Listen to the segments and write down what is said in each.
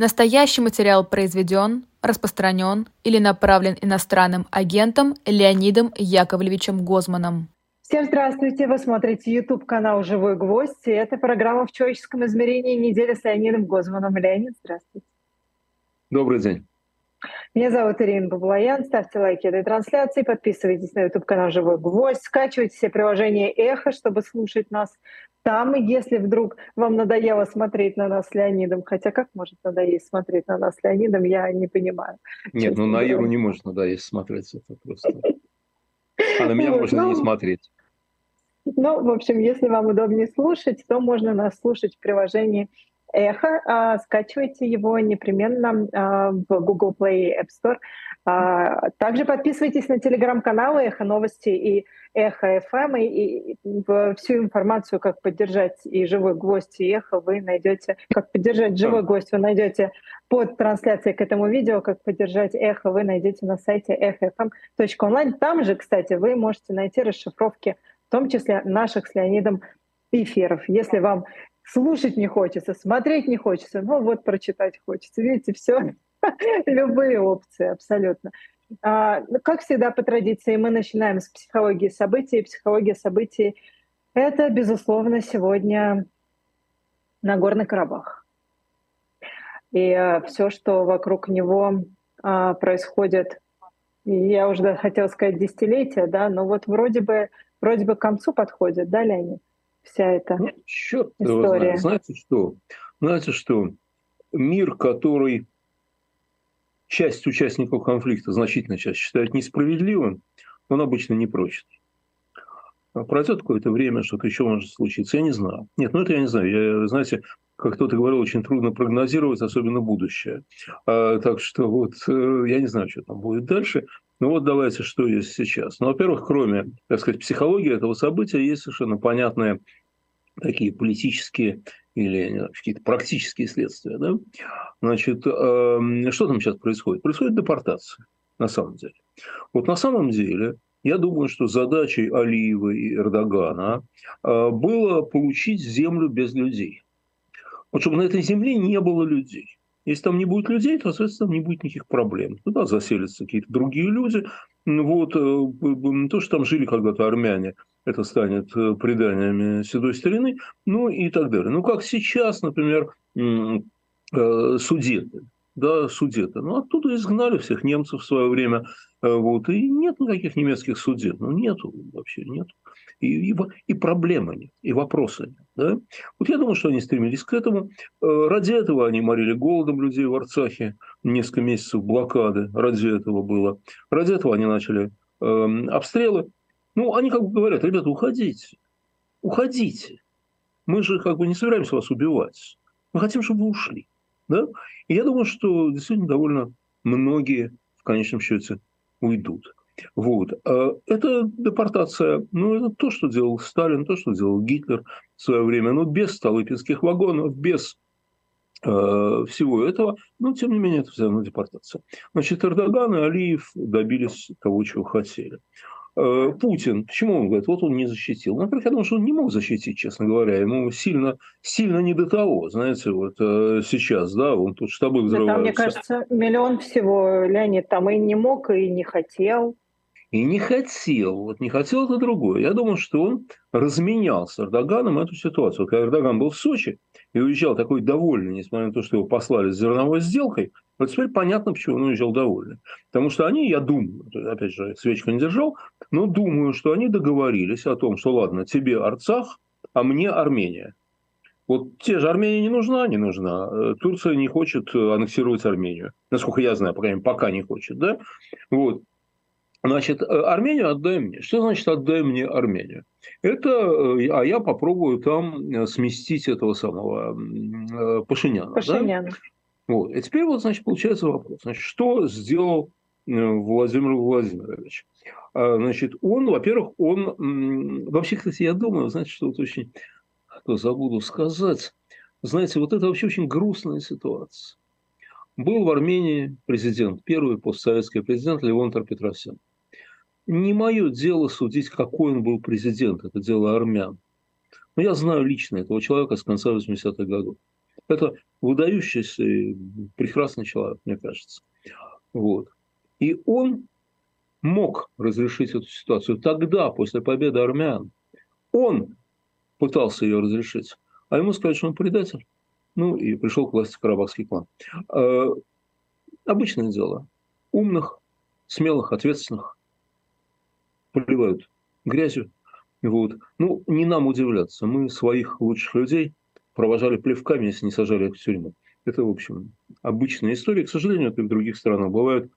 Настоящий материал произведен, распространен или направлен иностранным агентом Леонидом Яковлевичем Гозманом. Всем здравствуйте! Вы смотрите YouTube-канал «Живой гвоздь». И это программа «В человеческом измерении. Неделя с Леонидом Гозманом». Леонид, здравствуйте. Добрый день. Меня зовут Ирина Баблоян. Ставьте лайки этой трансляции, подписывайтесь на YouTube-канал «Живой гвоздь», скачивайте все приложения «Эхо», чтобы слушать нас там, если вдруг вам надоело смотреть на нас с Леонидом, хотя как может надоесть смотреть на нас с Леонидом, я не понимаю. Нет, ну на Иру не может надоесть смотреть, это просто... А на меня можно не ну, смотреть. Ну, в общем, если вам удобнее слушать, то можно нас слушать в приложении Эхо. А, скачивайте его непременно а, в Google Play и App Store. А, также подписывайтесь на телеграм-каналы Эхо Новости и Эхо ФМ. И, и, и всю информацию, как поддержать и живой гвоздь, и эхо вы найдете. Как поддержать живой гвоздь вы найдете под трансляцией к этому видео. Как поддержать эхо вы найдете на сайте эхофм.онлайн. Там же, кстати, вы можете найти расшифровки, в том числе наших с Леонидом эфиров. Если вам слушать не хочется, смотреть не хочется, ну вот прочитать хочется. Видите, все, любые опции абсолютно. А, ну, как всегда по традиции мы начинаем с психологии событий. Психология событий — это, безусловно, сегодня Нагорный Карабах. И а, все, что вокруг него а, происходит, я уже хотела сказать десятилетия, да, но вот вроде бы, вроде бы к концу подходит, да, Леонид? Вся эта ну, черт история. Знаете что? Знаете что? Мир, который часть участников конфликта, значительная часть, считает несправедливым, он обычно не прочит. А пройдет какое-то время, что-то еще может случиться, я не знаю. Нет, ну это я не знаю. Я, знаете, как кто-то говорил, очень трудно прогнозировать, особенно будущее. А, так что вот э, я не знаю, что там будет дальше. Ну вот давайте, что есть сейчас. Ну, во-первых, кроме, так сказать, психологии этого события, есть совершенно понятные такие политические или какие-то практические следствия. Да? Значит, э, что там сейчас происходит? Происходит депортация, на самом деле. Вот на самом деле, я думаю, что задачей Алиева и Эрдогана э, было получить землю без людей. Вот чтобы на этой земле не было людей. Если там не будет людей, то, соответственно, там не будет никаких проблем. Туда заселятся какие-то другие люди. Вот, э, то, что там жили когда-то армяне, это станет э, преданиями седой старины, ну и так далее. Ну, как сейчас, например, э, судеты, да, судеты. Ну, оттуда изгнали всех немцев в свое время, вот, и нет никаких немецких судет, ну, нету, вообще нету. И, и, и проблемы нет, и вопросы нет. Да? Вот я думаю, что они стремились к этому. Ради этого они морили голодом людей в Арцахе, несколько месяцев блокады, ради этого было. Ради этого они начали э, обстрелы. Ну, они как бы говорят, ребята, уходите, уходите. Мы же как бы не собираемся вас убивать. Мы хотим, чтобы вы ушли. Да? И я думаю, что действительно довольно многие в конечном счете уйдут. Вот. А это депортация, ну, это то, что делал Сталин, то, что делал Гитлер в свое время, но без столыпинских вагонов, без э, всего этого, но, тем не менее, это все равно депортация. Значит, Эрдоган и Алиев добились того, чего хотели. Э, Путин, почему он говорит, вот он не защитил? Ну, во-первых, я думаю, что он не мог защитить, честно говоря. Ему сильно, сильно не до того, знаете, вот э, сейчас, да, он тут штабы взрываются. Да, мне кажется, миллион всего, Леонид, там и не мог, и не хотел. И не хотел, вот не хотел это другое. Я думаю, что он разменял с Эрдоганом эту ситуацию. Когда Эрдоган был в Сочи и уезжал такой довольный, несмотря на то, что его послали с зерновой сделкой, вот теперь понятно, почему он уезжал довольный. Потому что они, я думаю, опять же, свечку не держал, но думаю, что они договорились о том, что ладно, тебе Арцах, а мне Армения. Вот те же Армения не нужна, не нужна. Турция не хочет аннексировать Армению. Насколько я знаю, по крайней мере, пока не хочет. Да? Вот. Значит, э, Армению отдай мне. Что значит отдай мне Армению? Это, э, а я попробую там э, сместить этого самого Пашиняна. Пашиняна. Да? Вот. И теперь вот, значит, получается вопрос. Значит, что сделал Владимир Владимирович? А, значит, он, во-первых, он... Вообще, кстати, я думаю, знаете, что вот очень... То забуду сказать. Знаете, вот это вообще очень грустная ситуация. Был в Армении президент, первый постсоветский президент Левон Петросян не мое дело судить, какой он был президент, это дело армян. Но я знаю лично этого человека с конца 80-х годов. Это выдающийся и прекрасный человек, мне кажется. Вот. И он мог разрешить эту ситуацию тогда, после победы армян. Он пытался ее разрешить, а ему сказали, что он предатель. Ну и пришел к власти Карабахский клан. Э, обычное дело. Умных, смелых, ответственных поливают грязью. Вот. Ну, не нам удивляться. Мы своих лучших людей провожали плевками, если не сажали их в тюрьму. Это, в общем, обычная история. К сожалению, это в других странах бывает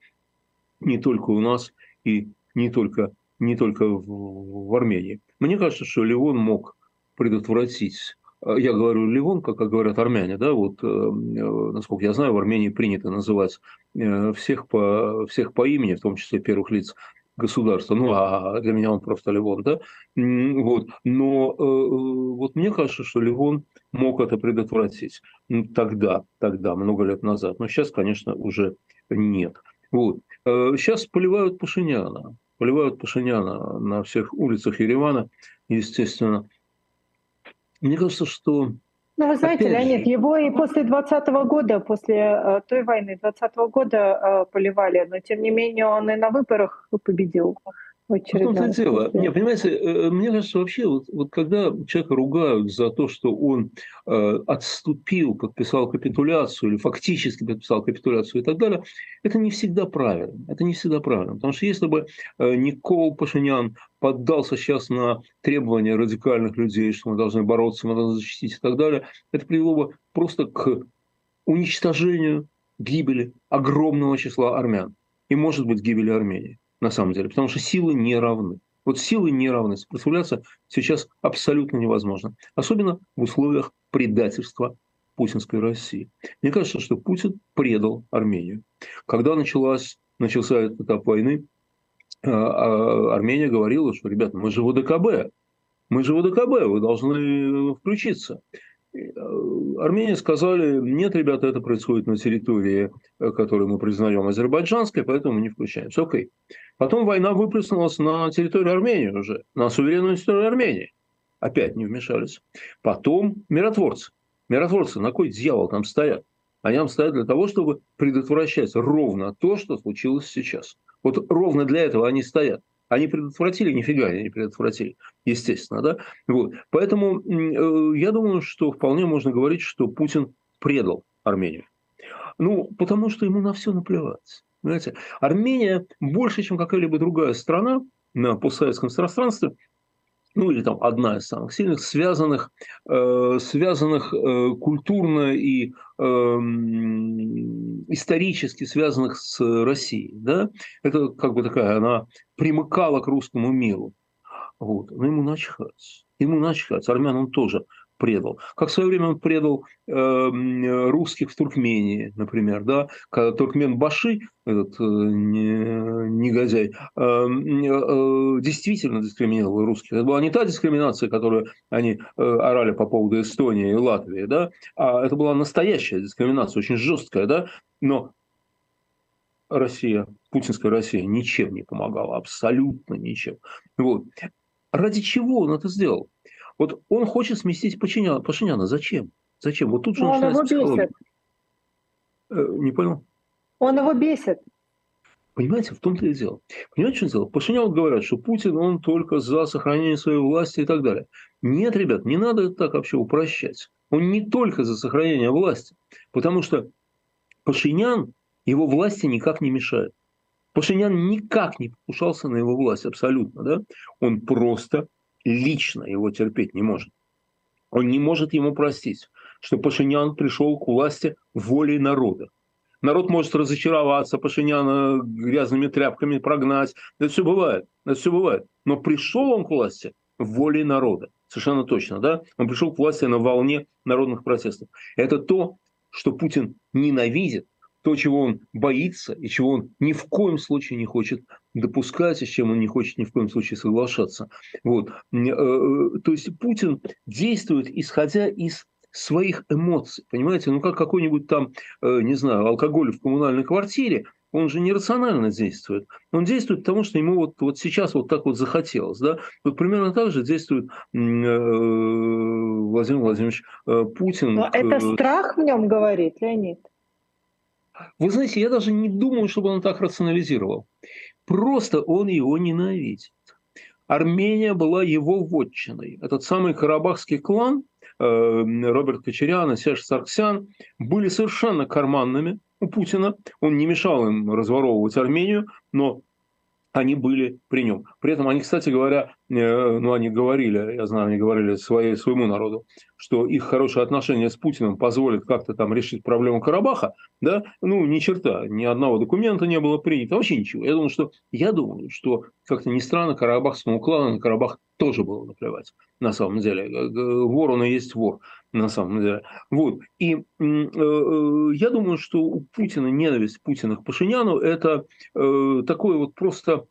не только у нас и не только, не только в, в Армении. Мне кажется, что Ливон мог предотвратить э, я говорю Ливон, как говорят армяне, да, вот, э, э, насколько я знаю, в Армении принято называть всех по, всех по имени, в том числе первых лиц государства. Ну, а для меня он просто Ливон, да. Вот. Но вот мне кажется, что Ливон мог это предотвратить тогда, тогда, много лет назад. Но сейчас, конечно, уже нет. Вот. Сейчас поливают Пашиняна. Поливают Пашиняна на всех улицах Еревана, естественно. Мне кажется, что ну, вы знаете, Опять Леонид, же... его и после 2020 года, после э, той войны 2020 года э, поливали, но тем не менее он и на выборах победил. В том-то дело. Не, понимаете, э, мне кажется, вообще, вот, вот когда человека ругают за то, что он э, отступил, подписал капитуляцию или фактически подписал капитуляцию и так далее, это не всегда правильно. Это не всегда правильно. Потому что если бы э, Никол Пашинян поддался сейчас на требования радикальных людей, что мы должны бороться, мы должны защитить и так далее, это привело бы просто к уничтожению, гибели огромного числа армян. И, может быть, гибели Армении на самом деле, потому что силы не равны. Вот силы не равны. Сопротивляться сейчас абсолютно невозможно. Особенно в условиях предательства путинской России. Мне кажется, что Путин предал Армению. Когда началась, начался этот этап войны, Армения говорила, что, ребята, мы же в мы же в вы должны включиться. Э, Армения сказали, нет, ребята, это происходит на территории, э, которую мы признаем азербайджанской, поэтому мы не включаемся. Окей. Потом война выплеснулась на территорию Армении уже, на суверенную территорию Армении. Опять не вмешались. Потом миротворцы. Миротворцы, на кой дьявол там стоят? Они там стоят для того, чтобы предотвращать ровно то, что случилось сейчас. Вот ровно для этого они стоят. Они предотвратили? Нифига они не предотвратили, естественно. Да? Вот. Поэтому э, я думаю, что вполне можно говорить, что Путин предал Армению. Ну, потому что ему на все наплевать. Понимаете? Армения больше, чем какая-либо другая страна на постсоветском пространстве, ну или там одна из самых сильных, связанных, э, связанных э, культурно и э, исторически связанных с Россией. Да? Это как бы такая, она примыкала к русскому миру. Вот. Но ему начхать. Ему начхать. Он тоже предал. Как в свое время он предал э, русских в Туркмении, например, да, когда Туркмен Баши, этот э, негодяй, э, э, действительно дискриминировал русских. Это была не та дискриминация, которую они э, орали по поводу Эстонии и Латвии, да, а это была настоящая дискриминация, очень жесткая, да, но Россия, путинская Россия ничем не помогала, абсолютно ничем. Вот. Ради чего он это сделал? Вот он хочет сместить Пашиняна. Пашиняна зачем? Зачем? Вот тут же он начинается психология. Э, не понял? Он его бесит. Понимаете, в том-то и дело. Понимаете, что дело? Пашинян говорят, что Путин, он только за сохранение своей власти и так далее. Нет, ребят, не надо это так вообще упрощать. Он не только за сохранение власти, потому что Пашинян его власти никак не мешает. Пашинян никак не покушался на его власть, абсолютно. Да? Он просто лично его терпеть не может. Он не может ему простить, что Пашинян пришел к власти волей народа. Народ может разочароваться, Пашиняна грязными тряпками прогнать. Это все бывает. Это все бывает. Но пришел он к власти волей народа. Совершенно точно, да? Он пришел к власти на волне народных протестов. Это то, что Путин ненавидит, то, чего он боится и чего он ни в коем случае не хочет допускать, и с чем он не хочет ни в коем случае соглашаться. Вот. Э, э, то есть Путин действует, исходя из своих эмоций, понимаете? Ну, как какой-нибудь там, э, не знаю, алкоголь в коммунальной квартире, он же нерационально действует. Он действует потому, что ему вот, вот сейчас вот так вот захотелось. Да? Вот примерно так же действует Владимир Владимирович Путин. Но это страх в нем говорит, Леонид? Вы знаете, я даже не думаю, чтобы он так рационализировал. Просто он его ненавидит. Армения была его вотчиной. Этот самый карабахский клан, э, Роберт Кочерян и Серж Сарксян, были совершенно карманными у Путина. Он не мешал им разворовывать Армению, но они были при нем. При этом они, кстати говоря, ну они говорили, я знаю, они говорили своей, своему народу, что их хорошие отношения с Путиным позволят как-то там решить проблему Карабаха, да, ну ни черта, ни одного документа не было принято, вообще ничего. Я думаю, что, я думаю, что как-то ни странно, карабахскому клану на Карабах тоже было наплевать, на самом деле. Вор он и есть вор, на самом деле. Вот. И э, э, я думаю, что у Путина ненависть Путина к Пашиняну – это э, такое вот просто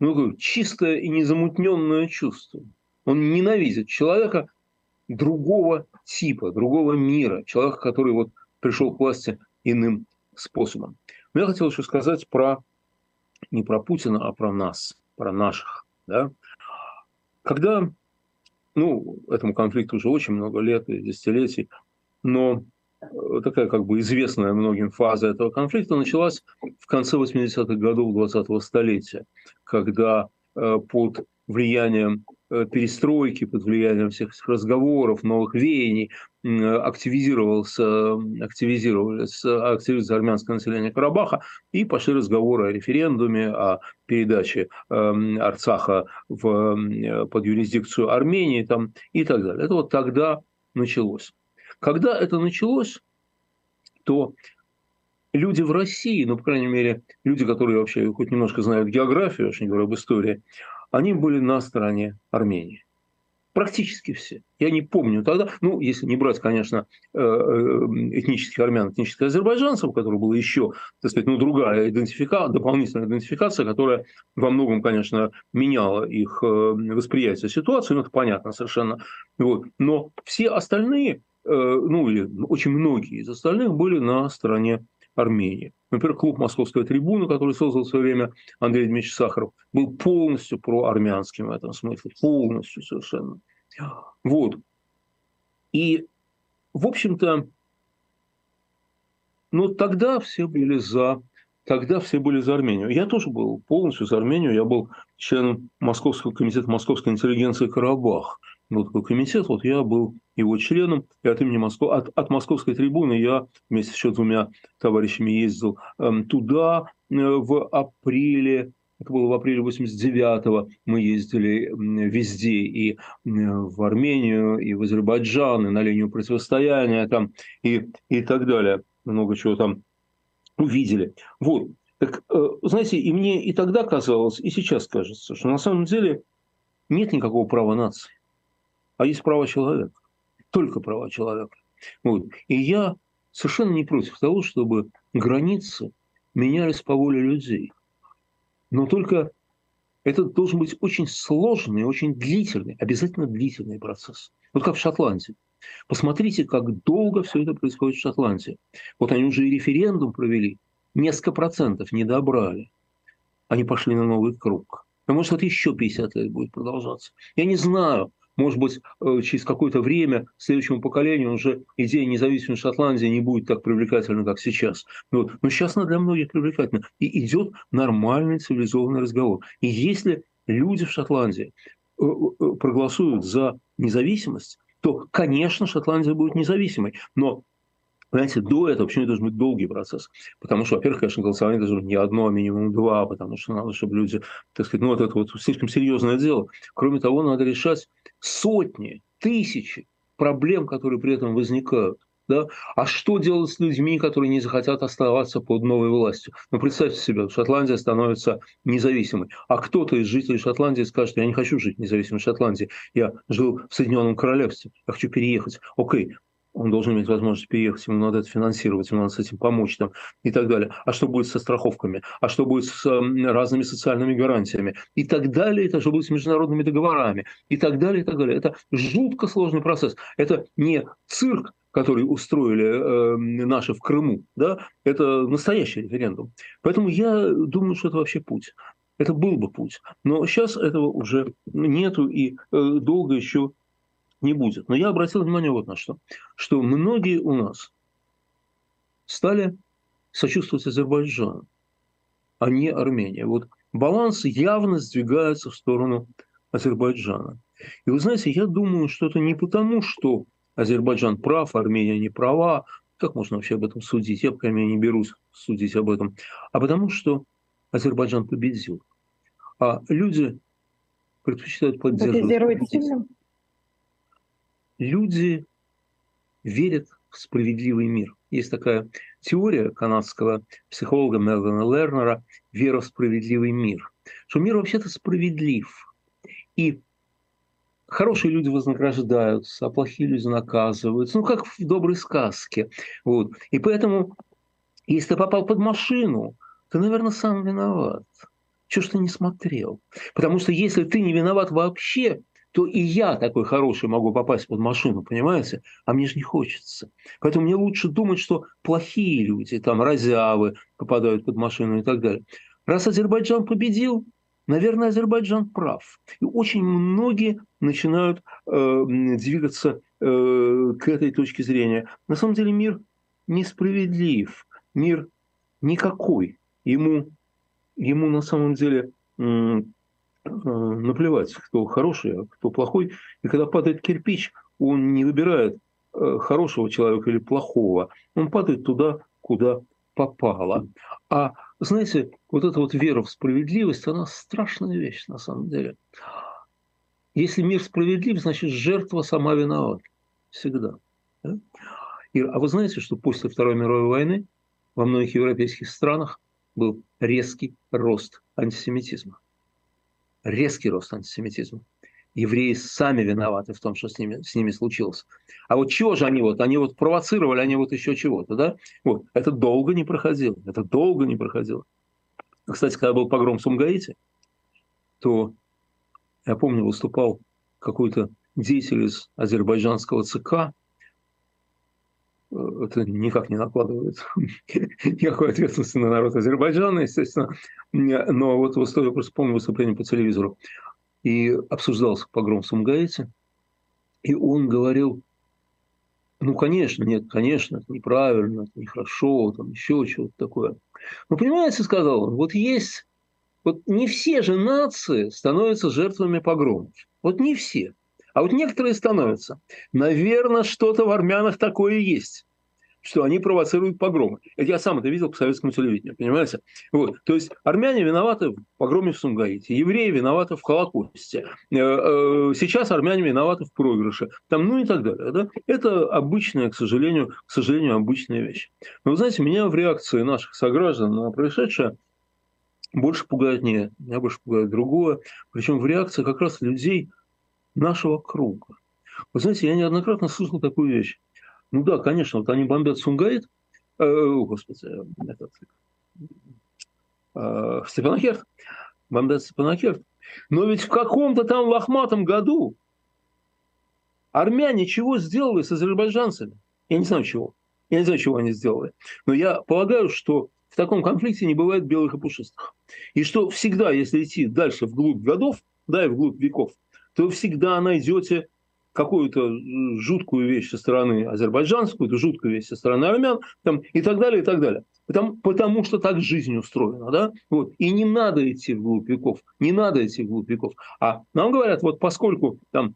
ну, чистое и незамутненное чувство. Он ненавидит человека другого типа, другого мира, человека, который вот пришел к власти иным способом. Но я хотел еще сказать про не про Путина, а про нас, про наших. Да? Когда, ну, этому конфликту уже очень много лет и десятилетий, но такая как бы известная многим фаза этого конфликта началась в конце 80-х годов 20-го столетия, когда э, под влиянием э, перестройки, под влиянием всех этих разговоров, новых веяний, активизировался, активизировалось, активизировалось армянское население Карабаха, и пошли разговоры о референдуме, о передаче э, Арцаха в, под юрисдикцию Армении там, и так далее. Это вот тогда началось. Когда это началось, то люди в России, ну, по крайней мере, люди, которые вообще хоть немножко знают географию, очень говоря об истории, они были на стороне Армении. Практически все. Я не помню тогда, ну, если не брать, конечно, э, э, этнических армян, этнических азербайджанцев, у которых была еще, так сказать, ну, другая идентификация, дополнительная идентификация, которая во многом, конечно, меняла их э, восприятие ситуации, ну, это понятно совершенно. Вот. Но все остальные, ну, или очень многие из остальных были на стороне Армении. Например, клуб «Московская трибуна», который создал в свое время Андрей Дмитриевич Сахаров, был полностью проармянским в этом смысле, полностью совершенно. Вот. И, в общем-то, ну, тогда все были за тогда все были за Армению. Я тоже был полностью за Армению. Я был членом Московского комитета московской интеллигенции «Карабах» был такой комитет, вот я был его членом, и от имени Москвы, от, от московской трибуны я вместе с еще двумя товарищами ездил эм, туда э, в апреле, это было в апреле 89-го, мы ездили везде, и э, в Армению, и в Азербайджан, и на линию противостояния, там, и, и так далее. Много чего там увидели. Вот. Так, э, знаете, и мне и тогда казалось, и сейчас кажется, что на самом деле нет никакого права нации а есть права человека. Только права человека. Вот. И я совершенно не против того, чтобы границы менялись по воле людей. Но только это должен быть очень сложный, очень длительный, обязательно длительный процесс. Вот как в Шотландии. Посмотрите, как долго все это происходит в Шотландии. Вот они уже и референдум провели, несколько процентов не добрали. Они пошли на новый круг. А может, это еще 50 лет будет продолжаться. Я не знаю, может быть, э, через какое-то время следующему поколению уже идея независимой Шотландии не будет так привлекательна, как сейчас. Вот. Но сейчас она для многих привлекательна. И идет нормальный цивилизованный разговор. И если люди в Шотландии э, э, проголосуют за независимость, то, конечно, Шотландия будет независимой. Но Понимаете, до этого почему должен быть долгий процесс? Потому что, во-первых, конечно, голосование должно быть не одно, а минимум два, потому что надо, чтобы люди, так сказать, ну вот это вот слишком серьезное дело. Кроме того, надо решать сотни, тысячи проблем, которые при этом возникают. Да? А что делать с людьми, которые не захотят оставаться под новой властью? Ну, представьте себе, Шотландия становится независимой. А кто-то из жителей Шотландии скажет, я не хочу жить в независимой Шотландии, я жил в Соединенном Королевстве, я хочу переехать. Окей, он должен иметь возможность переехать, ему надо это финансировать, ему надо с этим помочь там, и так далее. А что будет со страховками? А что будет с э, разными социальными гарантиями? И так далее. Это что будет с международными договорами? И так далее, и так далее. Это жутко сложный процесс. Это не цирк который устроили э, наши в Крыму, да, это настоящий референдум. Поэтому я думаю, что это вообще путь. Это был бы путь. Но сейчас этого уже нету и э, долго еще не будет. Но я обратил внимание вот на что. Что многие у нас стали сочувствовать Азербайджану, а не Армении. Вот баланс явно сдвигается в сторону Азербайджана. И вы знаете, я думаю, что это не потому, что Азербайджан прав, Армения не права, как можно вообще об этом судить? Я, по крайней мере, не берусь судить об этом. А потому что Азербайджан победил. А люди предпочитают поддерживать. Люди верят в справедливый мир. Есть такая теория канадского психолога Мелвина Лернера «Вера в справедливый мир», что мир вообще-то справедлив. И хорошие люди вознаграждаются, а плохие люди наказываются. Ну, как в доброй сказке. Вот. И поэтому, если ты попал под машину, ты, наверное, сам виноват. Чего ж ты не смотрел? Потому что если ты не виноват вообще, то и я такой хороший могу попасть под машину, понимаете? А мне же не хочется. Поэтому мне лучше думать, что плохие люди, там, разявы попадают под машину и так далее. Раз Азербайджан победил, наверное, Азербайджан прав. И очень многие начинают э, двигаться э, к этой точке зрения. На самом деле мир несправедлив, мир никакой. Ему, ему на самом деле Э, наплевать, кто хороший, а кто плохой. И когда падает кирпич, он не выбирает э, хорошего человека или плохого. Он падает туда, куда попало. А знаете, вот эта вот вера в справедливость, она страшная вещь на самом деле. Если мир справедлив, значит жертва сама виновата. Всегда. Да? И, а вы знаете, что после Второй мировой войны во многих европейских странах был резкий рост антисемитизма резкий рост антисемитизма. Евреи сами виноваты в том, что с ними, с ними случилось. А вот чего же они вот? Они вот провоцировали, они вот еще чего-то, да? Вот. Это долго не проходило. Это долго не проходило. Кстати, когда был погром в Сумгаите, то, я помню, выступал какой-то деятель из азербайджанского ЦК, это никак не накладывает никакой ответственности на народ Азербайджана, естественно. Но вот я просто помню выступление по телевизору. И обсуждался погром в Сумгаите. И он говорил, ну, конечно, нет, конечно, это неправильно, это нехорошо, там еще чего-то такое. Но понимаете, сказал он, вот есть, вот не все же нации становятся жертвами погромов. Вот не все. А вот некоторые становятся. Наверное, что-то в армянах такое есть что они провоцируют погромы. Я сам это видел по советскому телевидению, понимаете? Вот. То есть армяне виноваты в погроме в Сумгаите, евреи виноваты в Холокосте, э, э, сейчас армяне виноваты в проигрыше, там, ну и так далее. Да? Это обычная, к сожалению, к сожалению, обычная вещь. Но вы знаете, меня в реакции наших сограждан на происшедшее больше пугает не, меня больше пугает другое, причем в реакции как раз людей, нашего круга. Вы знаете, я неоднократно слышал такую вещь. Ну да, конечно, вот они бомбят Сумгаит, э, господи, этот, э, Степанакерт, бомбят Степанакерт. Но ведь в каком-то там лохматом году армяне чего сделали с азербайджанцами? Я не знаю чего. Я не знаю, чего они сделали. Но я полагаю, что в таком конфликте не бывает белых и пушистых. И что всегда, если идти дальше вглубь годов, да, и вглубь веков, то всегда найдете какую-то жуткую вещь со стороны азербайджанскую, какую-то жуткую вещь со стороны армян там, и так далее, и так далее. Потому, потому что так жизнь устроена. Да? Вот. И не надо идти вглубь веков, не надо идти вглубь веков. А нам говорят, вот поскольку там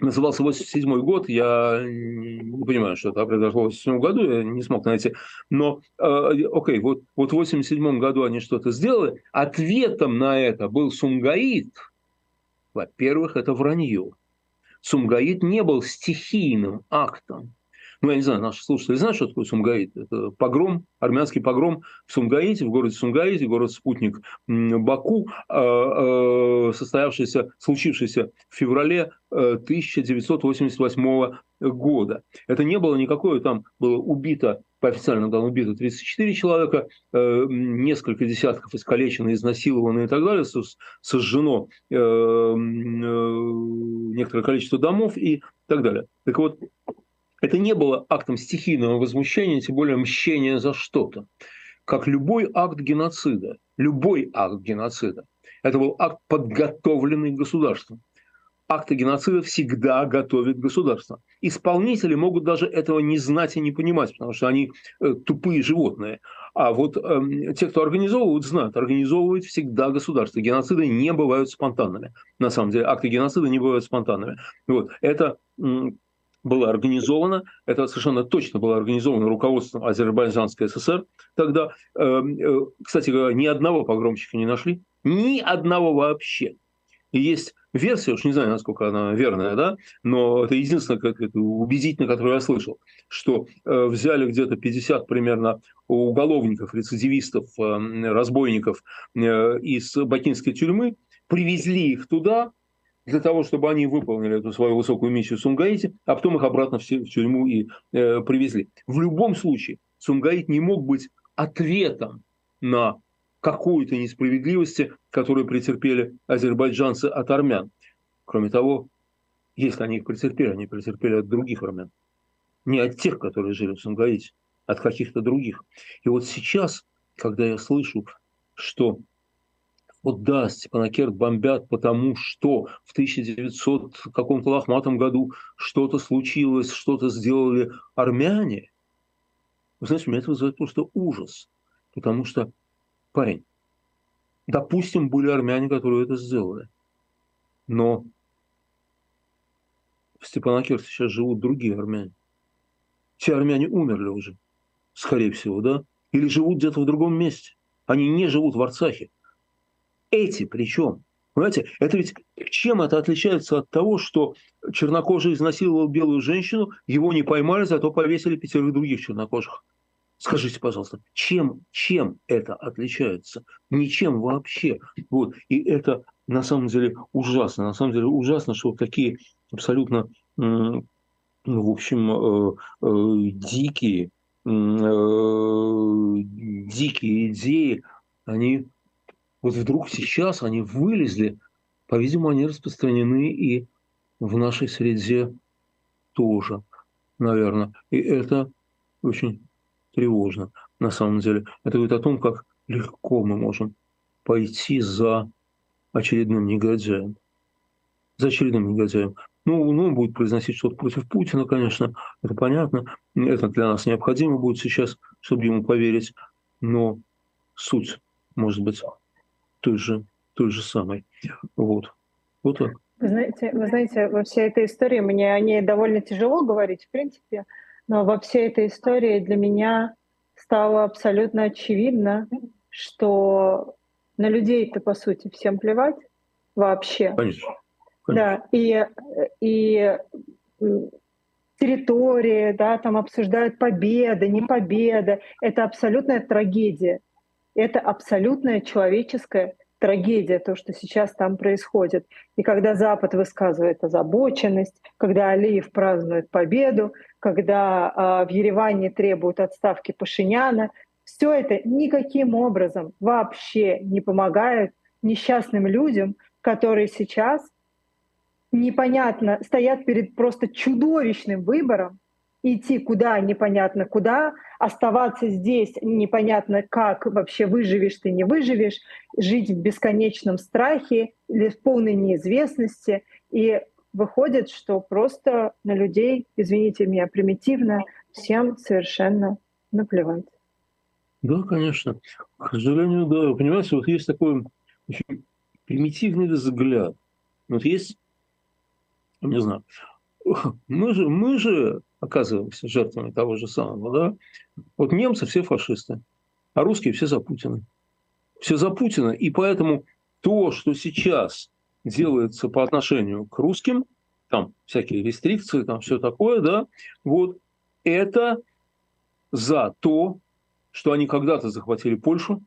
назывался 87 год, я не понимаю, что это произошло в 87 году, я не смог найти. Но, э, окей, вот, вот в 87 году они что-то сделали. Ответом на это был Сумгаит. Во-первых, это вранье. Сумгаит не был стихийным актом. Ну, я не знаю, наши слушатели знают, что такое Сумгаит? Это погром, армянский погром в Сумгаите, в городе Сумгаите, город-спутник Баку, а, а, состоявшийся, случившийся в феврале 1988 э, года. Это не было никакое, там было убито по официальным данным убито 34 человека, э, несколько десятков искалечено, изнасиловано и так далее, сожжено э, э, некоторое количество домов и так далее. Так вот, Это не было актом стихийного возмущения, тем более мщения за что-то. Как любой акт геноцида, любой акт геноцида, это был акт, подготовленный государством акты геноцида всегда готовит государство. Исполнители могут даже этого не знать и не понимать, потому что они э, тупые животные. А вот э, те, кто организовывают, знают, организовывает всегда государство. Геноциды не бывают спонтанными. На самом деле, акты геноцида не бывают спонтанными. Вот. Это было организовано, это совершенно точно было организовано руководством Азербайджанской ССР. Тогда, э, э, кстати говоря, ни одного погромщика не нашли, ни одного вообще. И есть версия, уж не знаю, насколько она верная, да, но это единственное, как это убедительно, которую я слышал, что э, взяли где-то 50 примерно уголовников, рецидивистов, э, разбойников э, из бакинской тюрьмы, привезли их туда, для того, чтобы они выполнили эту свою высокую миссию в Сумгаите, а потом их обратно в тюрьму и э, привезли. В любом случае, Сумгаит не мог быть ответом на какой-то несправедливости, которую претерпели азербайджанцы от армян. Кроме того, если они их претерпели, они претерпели от других армян. Не от тех, которые жили в Сумгаите, от каких-то других. И вот сейчас, когда я слышу, что вот да, Степанакерт бомбят, потому что в 1900 каком-то лохматом году что-то случилось, что-то сделали армяне, вы знаете, меня это вызывает просто ужас. Потому что парень. Допустим, были армяне, которые это сделали. Но в Степанакерте сейчас живут другие армяне. Все армяне умерли уже, скорее всего, да? Или живут где-то в другом месте. Они не живут в Арцахе. Эти причем, понимаете, это ведь чем это отличается от того, что чернокожий изнасиловал белую женщину, его не поймали, зато повесили пятерых других чернокожих. Скажите, пожалуйста, чем, чем это отличается? Ничем вообще. Вот. И это на самом деле ужасно. На самом деле ужасно, что такие абсолютно, в общем, э, э, дикие, э, дикие идеи, они вот вдруг сейчас они вылезли, по-видимому, они распространены и в нашей среде тоже, наверное. И это очень тревожно на самом деле. Это говорит о том, как легко мы можем пойти за очередным негодяем. За очередным негодяем. Ну, ну, он будет произносить что-то против Путина, конечно, это понятно. Это для нас необходимо будет сейчас, чтобы ему поверить. Но суть может быть той же, той же самой. Вот. Вот так. Вы знаете, вы знаете, во всей этой истории мне о ней довольно тяжело говорить, в принципе, но во всей этой истории для меня стало абсолютно очевидно, что на людей-то, по сути, всем плевать вообще. Конечно. Конечно. Да, и, и территории, да, там обсуждают победа, не победа. Это абсолютная трагедия. Это абсолютная человеческая трагедия, то, что сейчас там происходит. И когда Запад высказывает озабоченность, когда Алиев празднует победу, когда э, в Ереване требуют отставки Пашиняна, все это никаким образом вообще не помогает несчастным людям, которые сейчас непонятно стоят перед просто чудовищным выбором идти куда непонятно куда, оставаться здесь непонятно как, вообще выживешь ты, не выживешь, жить в бесконечном страхе или в полной неизвестности. И выходит, что просто на людей, извините меня, примитивно, всем совершенно наплевать. Да, конечно. К сожалению, да. Понимаете, вот есть такой очень примитивный взгляд. Вот есть, не знаю, мы же, мы же оказываемся жертвами того же самого. Да? Вот немцы все фашисты, а русские все за Путина. Все за Путина. И поэтому то, что сейчас делается по отношению к русским, там всякие рестрикции, там все такое, да, вот это за то, что они когда-то захватили Польшу,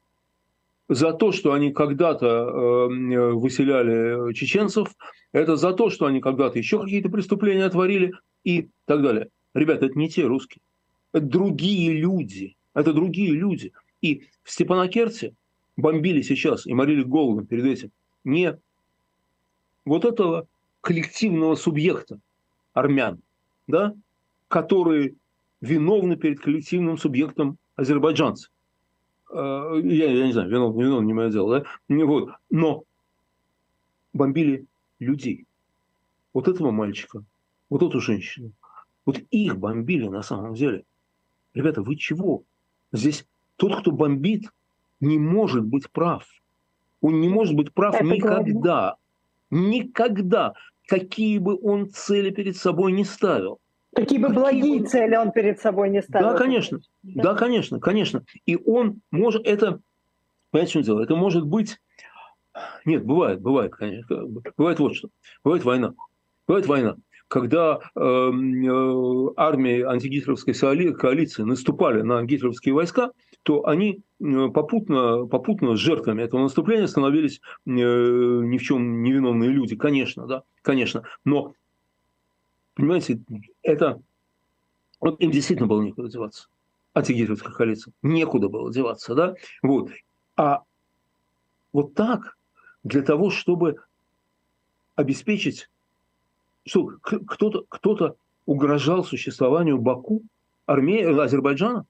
за то, что они когда-то э, выселяли чеченцев, это за то, что они когда-то еще какие-то преступления творили и так далее. Ребята, это не те русские. Это другие люди. Это другие люди. И в Степанакерте бомбили сейчас и морили голодом перед этим не вот этого коллективного субъекта армян, да, которые виновны перед коллективным субъектом азербайджанцев. Э, я, я не знаю, виновны, виновны, не мое дело, да? Вот. Но бомбили людей. Вот этого мальчика, вот эту женщину. Вот их бомбили на самом деле. Ребята, вы чего? Здесь тот, кто бомбит, не может быть прав. Он не может быть прав Это никогда. Главное. Никогда. Какие бы он цели перед собой не ставил. Какие бы благие бы... цели он перед собой не ставил. Да, конечно. Да. да, конечно, конечно. И он может это... Понимаете, в чем дело? Это может быть... Нет, бывает, бывает, конечно. Бывает вот что. Бывает война. Бывает война когда э, э, армии антигитлеровской коалиции наступали на гитлеровские войска, то они э, попутно, попутно жертвами этого наступления становились э, ни в чем невиновные люди, конечно, да, конечно. Но, понимаете, это вот им действительно было некуда деваться. Антигитлеровская коалиция. Некуда было деваться, да? Вот. А вот так, для того, чтобы обеспечить что кто-то кто угрожал существованию Баку, армии Азербайджана?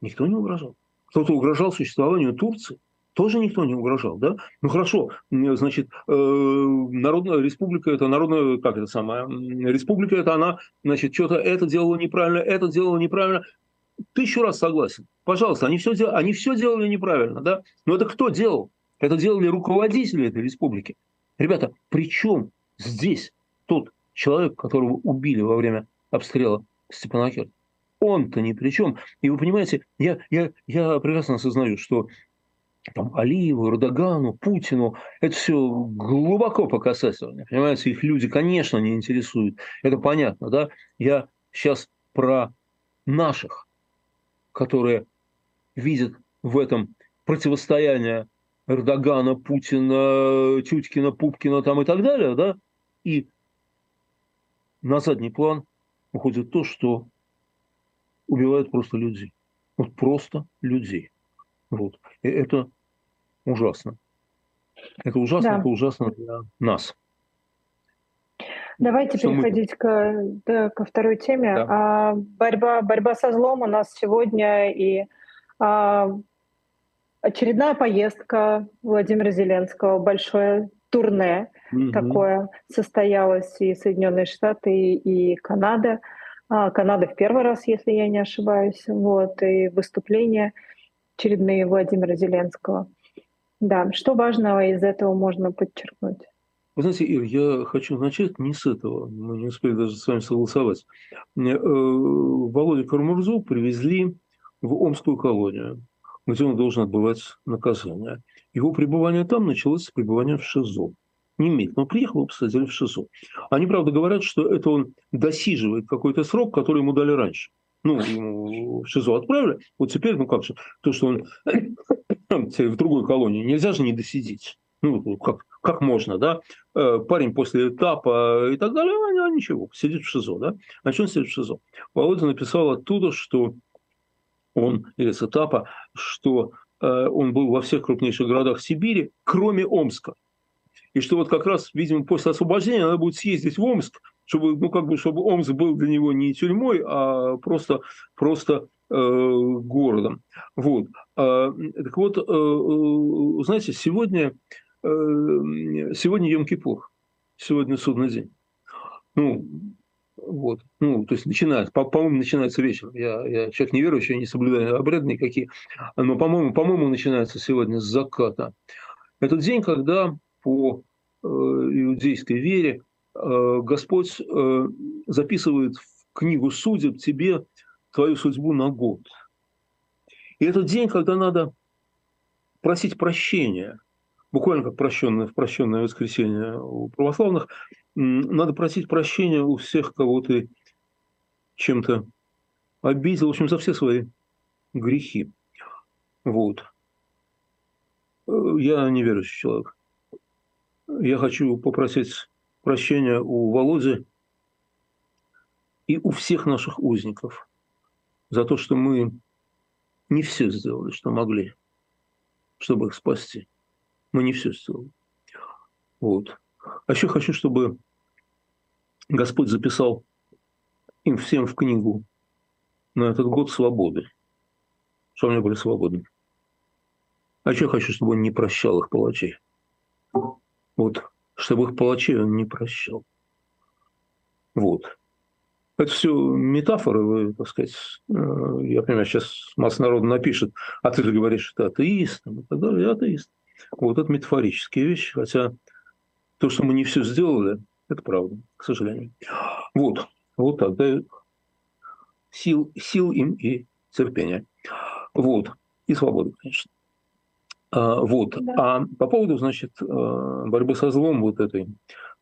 Никто не угрожал. Кто-то угрожал существованию Турции? Тоже никто не угрожал, да? Ну хорошо, значит, э, Народная Республика это народная, как это самое, Республика это она, значит, что-то это делала неправильно, это делала неправильно. Тысячу раз согласен. Пожалуйста, они все, они все делали неправильно, да? Но это кто делал? Это делали руководители этой республики. Ребята, при чем здесь тот человек, которого убили во время обстрела Степанакерта. Он-то ни при чем. И вы понимаете, я, я, я прекрасно осознаю, что там Алиеву, Эрдогану, Путину, это все глубоко по касательной. Понимаете, их люди, конечно, не интересуют. Это понятно, да? Я сейчас про наших, которые видят в этом противостояние Эрдогана, Путина, Тюткина, Пупкина там и так далее, да, и на задний план уходит то, что убивают просто людей. Вот просто людей. Вот. И это ужасно. Это ужасно, да. это ужасно для нас. Давайте что переходить мы... к, да, ко второй теме. Да. А, борьба, борьба со злом у нас сегодня и а, очередная поездка Владимира Зеленского, большое турне угу. такое состоялось и Соединенные Штаты, и Канада. А, Канада в первый раз, если я не ошибаюсь. Вот, и выступления очередные Владимира Зеленского. Да, что важного из этого можно подчеркнуть? Вы знаете, Ир, я хочу начать не с этого. Мы не успели даже с вами согласовать. Э, Володя Кармурзу привезли в Омскую колонию, где он должен отбывать наказание. Его пребывание там началось с пребывания в ШИЗО. Немедленно приехал, его посадили в ШИЗО. Они, правда, говорят, что это он досиживает какой-то срок, который ему дали раньше. Ну, ему в ШИЗО отправили. Вот теперь, ну как же, то, что он в другой колонии, нельзя же не досидеть. Ну, как, как можно, да? Э, парень после этапа и так далее, а, а ничего, сидит в ШИЗО, да? А что он сидит в ШИЗО? Володя написал оттуда, что он, или с этапа, что он был во всех крупнейших городах Сибири, кроме Омска. И что вот как раз, видимо, после освобождения надо будет съездить в Омск, чтобы, ну, как бы, чтобы Омск был для него не тюрьмой, а просто, просто э, городом. Вот. А, так вот, э, э знаете, сегодня, э, сегодня Йом-Кипур, сегодня судный день. Ну, вот. Ну, то есть начинается, по- по-моему, начинается вечером. Я, я человек неверующий, не соблюдаю обряды никакие. Но, по-моему, по-моему, начинается сегодня с заката. Это день, когда по э, иудейской вере э, Господь э, записывает в книгу судеб тебе твою судьбу на год. И это день, когда надо просить прощения, буквально как прощенное, в прощенное воскресенье у православных, надо просить прощения у всех, кого ты чем-то обидел, в общем, за все свои грехи. Вот. Э, я неверующий человек. Я хочу попросить прощения у Володи и у всех наших узников за то, что мы не все сделали, что могли, чтобы их спасти. Мы не все сделали. Вот. А еще хочу, чтобы Господь записал им всем в книгу на этот год свободы, чтобы они были свободны. А я хочу, чтобы он не прощал их палачей? Вот, чтобы их палачей он не прощал. Вот. Это все метафоры, вы, так сказать, э, я понимаю, сейчас масса народа напишет, а ты же говоришь, что ты атеист, и так далее, я атеист. Вот это метафорические вещи, хотя то, что мы не все сделали, это правда, к сожалению. Вот, вот так, да, сил, сил им и терпения. Вот, и свободы, конечно. А, вот. Да. А по поводу, значит, э, борьбы со злом вот этой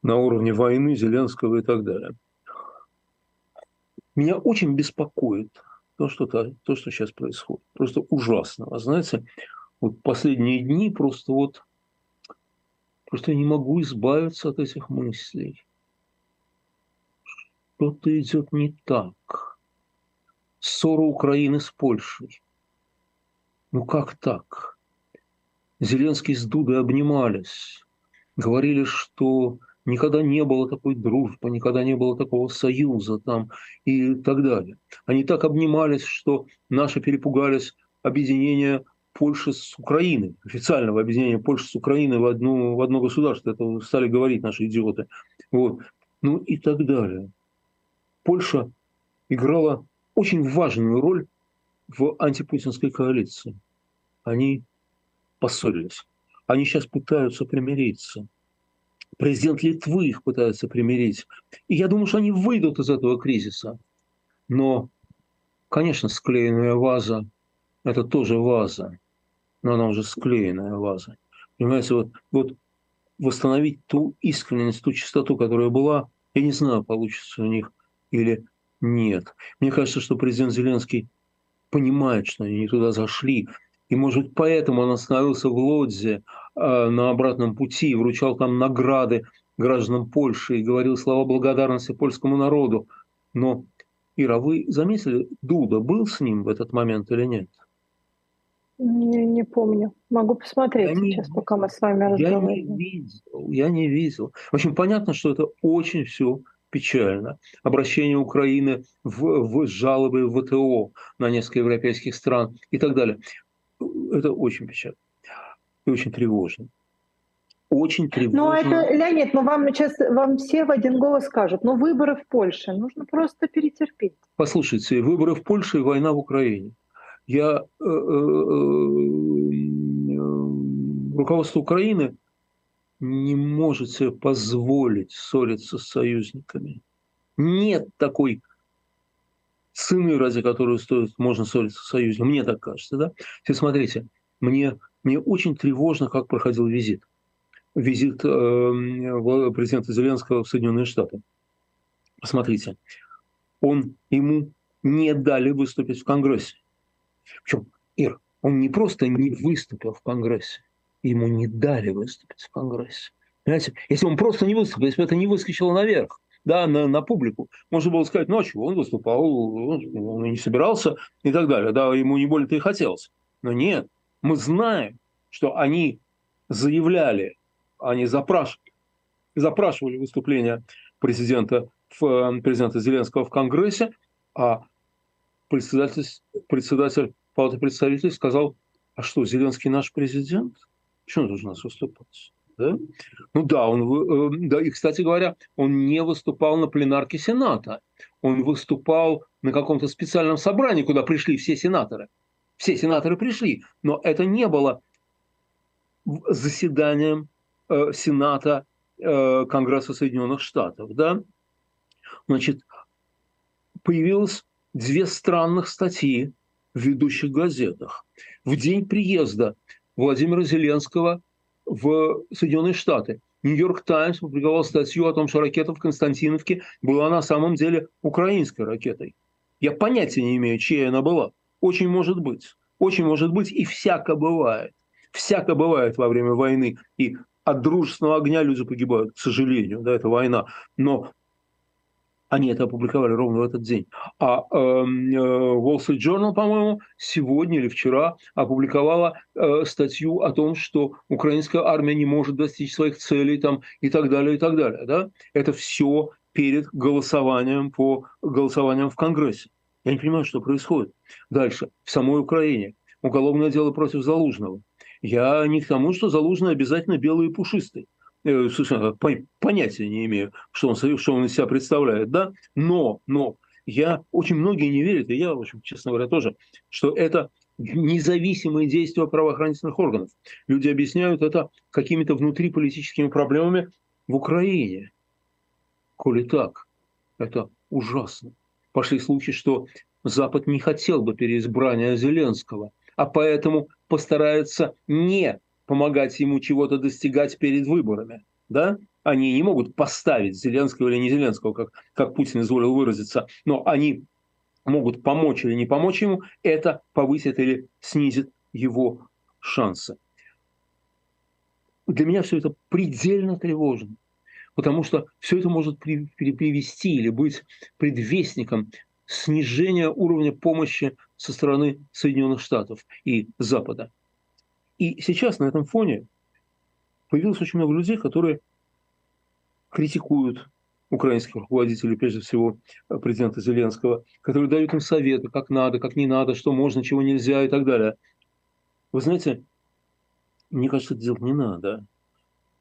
на уровне войны Зеленского и так далее – меня очень беспокоит то, что, то, то, что сейчас происходит. Просто ужасно. Вы знаете, вот последние дни просто вот просто не могу избавиться от этих мыслей. Что-то идет не так. Ссора Украины с Польшей. Ну как так? Зеленский с Дудой обнимались, говорили, что никогда не было такой дружбы, никогда не было такого союза там и так далее. Они так обнимались, что наши перепугались объединения Польши с Украиной, официального объединения Польши с Украиной в, одну, в одно государство. Это стали говорить наши идиоты. Вот. Ну и так далее. Польша играла очень важную роль в антипутинской коалиции. Они поссорились. Они сейчас пытаются примириться – Президент Литвы их пытается примирить. И я думаю, что они выйдут из этого кризиса. Но, конечно, склеенная ваза – это тоже ваза, но она уже склеенная ваза. Понимаете, вот, вот восстановить ту искренность, ту чистоту, которая была, я не знаю, получится у них или нет. Мне кажется, что президент Зеленский понимает, что они не туда зашли, и, может, поэтому он остановился в Лодзе э, на обратном пути, вручал там награды гражданам Польши и говорил слова благодарности польскому народу. Но, Ира, вы заметили, Дуда был с ним в этот момент или нет? Не, не помню. Могу посмотреть я сейчас, не, пока мы с вами разговариваем. Я не видел, я не видел. В общем, понятно, что это очень все печально. Обращение Украины в, в жалобы в ВТО на несколько европейских стран и так далее это очень печально и очень тревожно. Очень тревожно. Ну, это, Леонид, ну вам сейчас вам все в один голос скажут, ну, выборы в Польше, нужно просто перетерпеть. Послушайте, выборы в Польше и война в Украине. Я руководство Украины не может себе позволить ссориться с союзниками. Нет такой цены, ради которой стоит, можно ссориться с союзником. Мне так кажется. Да? Теперь смотрите, мне, мне очень тревожно, как проходил визит. Визит э, президента Зеленского в Соединенные Штаты. Посмотрите, он, ему не дали выступить в Конгрессе. Причем, Ир, он не просто не выступил в Конгрессе, ему не дали выступить в Конгрессе. Понимаете? Если он просто не выступил, если бы это не выскочило наверх, да, на, на публику. Можно было сказать, ну а чего, он выступал, он не собирался и так далее. Да, ему не более-то и хотелось. Но нет, мы знаем, что они заявляли, они запрашивали, запрашивали выступление президента, президента Зеленского в Конгрессе, а председатель, председатель Палаты представителей сказал, а что, Зеленский наш президент? Почему он должен нас выступать? Да? Ну да, он, э, да, и, кстати говоря, он не выступал на пленарке Сената. Он выступал на каком-то специальном собрании, куда пришли все сенаторы. Все сенаторы пришли, но это не было заседанием э, Сената э, Конгресса Соединенных Штатов. Да? Значит, появилось две странных статьи в ведущих газетах. В день приезда Владимира Зеленского в Соединенные Штаты. Нью-Йорк Таймс публиковал статью о том, что ракета в Константиновке была на самом деле украинской ракетой. Я понятия не имею, чьей она была. Очень может быть. Очень может быть и всяко бывает. Всяко бывает во время войны. И от дружественного огня люди погибают, к сожалению, да, это война. Но они это опубликовали ровно в этот день. А э, Wall Street Journal, по-моему, сегодня или вчера опубликовала э, статью о том, что украинская армия не может достичь своих целей там, и так далее, и так далее. Да? Это все перед голосованием по голосованием в Конгрессе. Я не понимаю, что происходит. Дальше. В самой Украине. Уголовное дело против Залужного. Я не к тому, что Залужный обязательно белый и пушистый. Э, совершенно понятия не имею, что он, что он из себя представляет, да, но, но я, очень многие не верят, и я, в общем, честно говоря, тоже, что это независимые действия правоохранительных органов. Люди объясняют это какими-то внутриполитическими проблемами в Украине. Коли так, это ужасно. Пошли слухи, что Запад не хотел бы переизбрания Зеленского, а поэтому постарается не помогать ему чего-то достигать перед выборами. Да? Они не могут поставить Зеленского или не Зеленского, как, как Путин изволил выразиться, но они могут помочь или не помочь ему, это повысит или снизит его шансы. Для меня все это предельно тревожно, потому что все это может привести или быть предвестником снижения уровня помощи со стороны Соединенных Штатов и Запада. И сейчас на этом фоне появилось очень много людей, которые критикуют украинских руководителей, прежде всего э, президента Зеленского, которые дают им советы, как надо, как не надо, что можно, чего нельзя и так далее. Вы знаете, мне кажется, это делать не надо.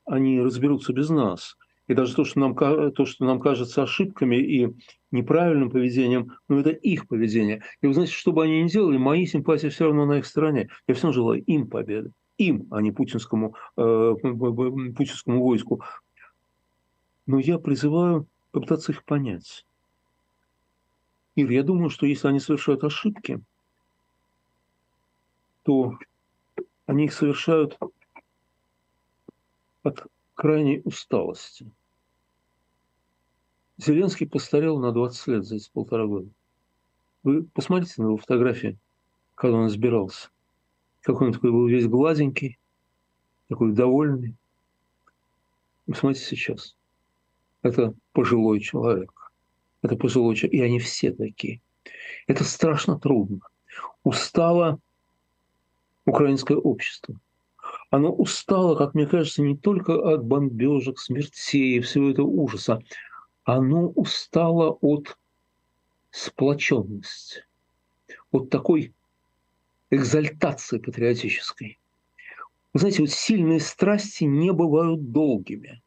Они разберутся без нас. И даже то, что нам, то, что нам кажется ошибками и неправильным поведением, ну, это их поведение. И вы знаете, что бы они ни делали, мои симпатии все равно на их стороне. Я все равно желаю им победы. Им, а не путинскому, э, путинскому войску но я призываю попытаться их понять. Ир, я думаю, что если они совершают ошибки, то они их совершают от крайней усталости. Зеленский постарел на 20 лет за эти полтора года. Вы посмотрите на его фотографии, когда он избирался. Какой он такой был весь гладенький, такой довольный. Посмотрите сейчас это пожилой человек. Это пожилой человек. И они все такие. Это страшно трудно. Устало украинское общество. Оно устало, как мне кажется, не только от бомбежек, смертей и всего этого ужаса. Оно устало от сплоченности, от такой экзальтации патриотической. Вы знаете, вот сильные страсти не бывают долгими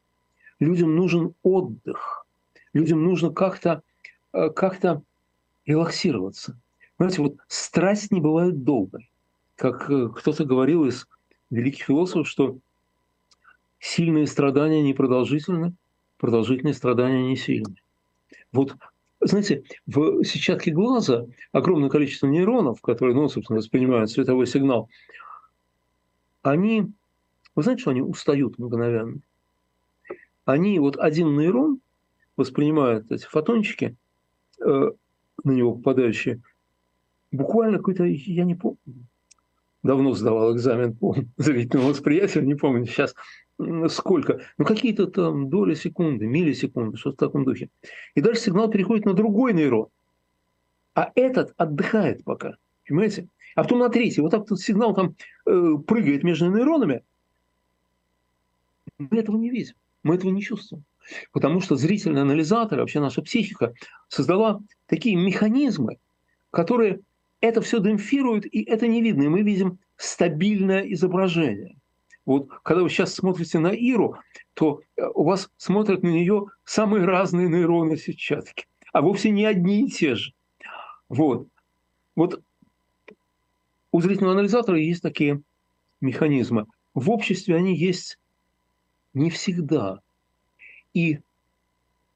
людям нужен отдых, людям нужно как-то э, как релаксироваться. Знаете, вот страсть не бывает долгой. Как э, кто-то говорил из великих философов, что сильные страдания непродолжительны, продолжительные страдания не сильны. Вот, знаете, в сетчатке глаза огромное количество нейронов, которые, ну, собственно, воспринимают световой сигнал, они, вы знаете, что они устают мгновенно? они вот один нейрон воспринимают эти фотончики, э, на него попадающие, буквально какой-то, я не помню, давно сдавал экзамен по зрительному восприятию, не помню сейчас сколько, ну какие-то там доли секунды, миллисекунды, что-то в таком духе. И дальше сигнал переходит на другой нейрон, а этот отдыхает пока, понимаете? А потом на третий, вот так вот сигнал там э, прыгает между нейронами, мы этого не видим. Мы этого не чувствуем. Потому что зрительный анализатор, вообще наша психика, создала такие механизмы, которые это все демпфируют, и это не видно. И мы видим стабильное изображение. Вот когда вы сейчас смотрите на Иру, то э, у вас смотрят на нее самые разные нейроны сетчатки, а вовсе не одни и те же. Вот. Вот у зрительного анализатора есть такие механизмы. В обществе они есть не всегда. И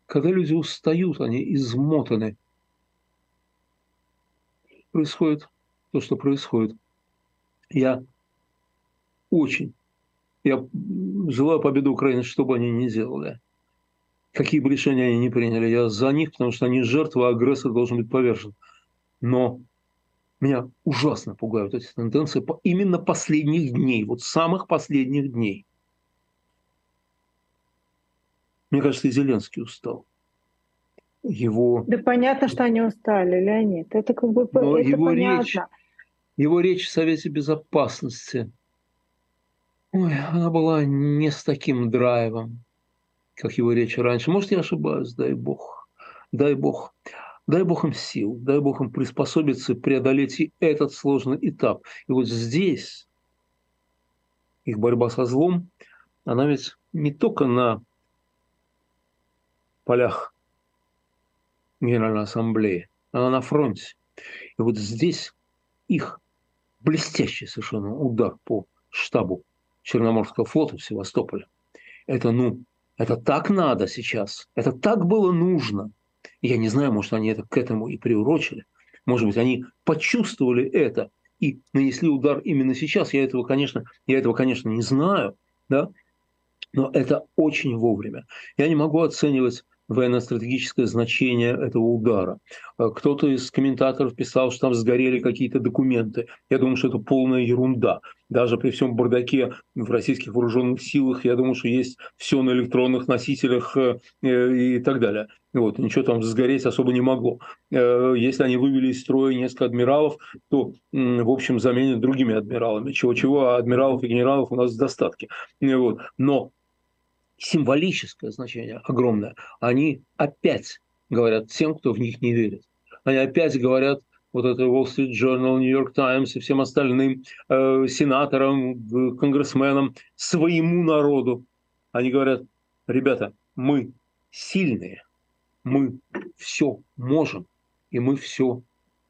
когда люди устают, они измотаны, происходит то, что происходит. Я очень, я желаю победы Украины, что бы они ни делали. Какие бы решения они ни приняли, я за них, потому что они жертвы, а агрессор должен быть повержен. Но меня ужасно пугают эти тенденции именно последних дней, вот самых последних дней. Мне кажется, и Зеленский устал. Его... Да понятно, что они устали, Леонид. Это как бы Но это его понятно. Речь, его речь в Совете Безопасности, ой, она была не с таким драйвом, как его речи раньше. Может, я ошибаюсь, дай бог. Дай бог. Дай Бог им сил, дай Бог им приспособиться, преодолеть и этот сложный этап. И вот здесь их борьба со злом, она ведь не только на полях Генеральной Ассамблеи, она на фронте. И вот здесь их блестящий совершенно удар по штабу Черноморского флота в Севастополе. Это, ну, это так надо сейчас, это так было нужно. Я не знаю, может, они это к этому и приурочили. Может быть, они почувствовали это и нанесли удар именно сейчас. Я этого, конечно, я этого, конечно, не знаю, да, но это очень вовремя. Я не могу оценивать военно-стратегическое значение этого удара. Э, кто-то из комментаторов писал, что там сгорели какие-то документы. Я думаю, что это полная ерунда. Даже при всем бардаке в российских вооруженных силах, я думаю, что есть все на электронных носителях э, и так далее. Вот, ничего там сгореть особо не могло. Э, если они вывели из строя несколько адмиралов, то, в общем, заменят другими адмиралами. Чего-чего, а адмиралов и генералов у нас в достатке. Вот. Но символическое значение огромное. Они опять говорят тем, кто в них не верит. Они опять говорят вот это Wall Street Journal, New York Times и всем остальным э, сенаторам, конгрессменам, своему народу. Они говорят, ребята, мы сильные, мы все можем, и мы все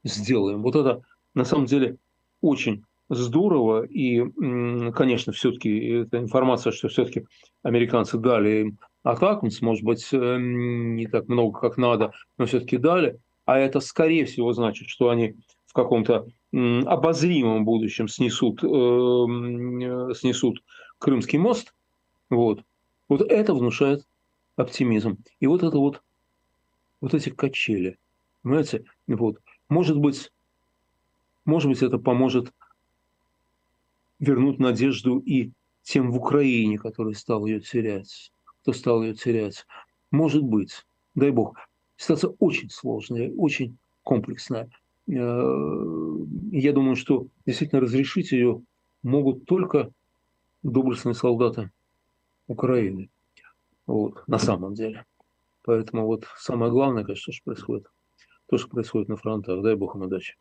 сделаем. Вот это на самом деле очень здорово. И, конечно, все-таки эта информация, что все-таки американцы дали им атакунс, может быть, э, не так много, как надо, но все-таки дали. А это, скорее всего, значит, что они в каком-то обозримом будущем снесут, э, э, снесут Крымский мост. Вот. вот это внушает оптимизм. И вот это вот, вот эти качели. Понимаете? Вот. Может быть, может быть, это поможет вернуть надежду и тем в Украине, который стал ее терять, кто стал ее терять. Может быть, дай бог. Ситуация очень сложная, очень комплексная. Э, я думаю, что действительно разрешить ее могут только доблестные солдаты Украины. Вот, на самом деле. Поэтому вот самое главное, конечно, что происходит, то, что происходит на фронтах. Дай бог им удачи.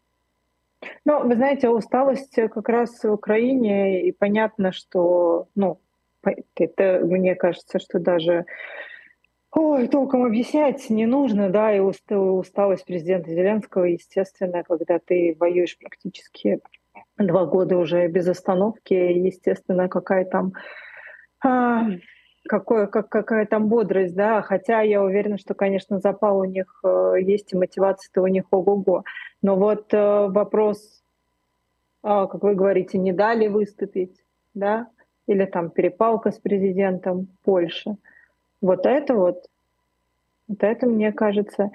Ну, вы знаете, усталость как раз в Украине, и понятно, что, ну, это, мне кажется, что даже Ой, толком объяснять не нужно, да, и усталость президента Зеленского, естественно, когда ты воюешь практически два года уже без остановки, естественно, какая там а, какое, как, какая там бодрость, да, хотя я уверена, что, конечно, запал у них э, есть и мотивация-то у них ого-го. Но вот э, вопрос, э, как вы говорите, не дали выступить, да, или там перепалка с президентом Польши. Вот это вот, вот это, мне кажется,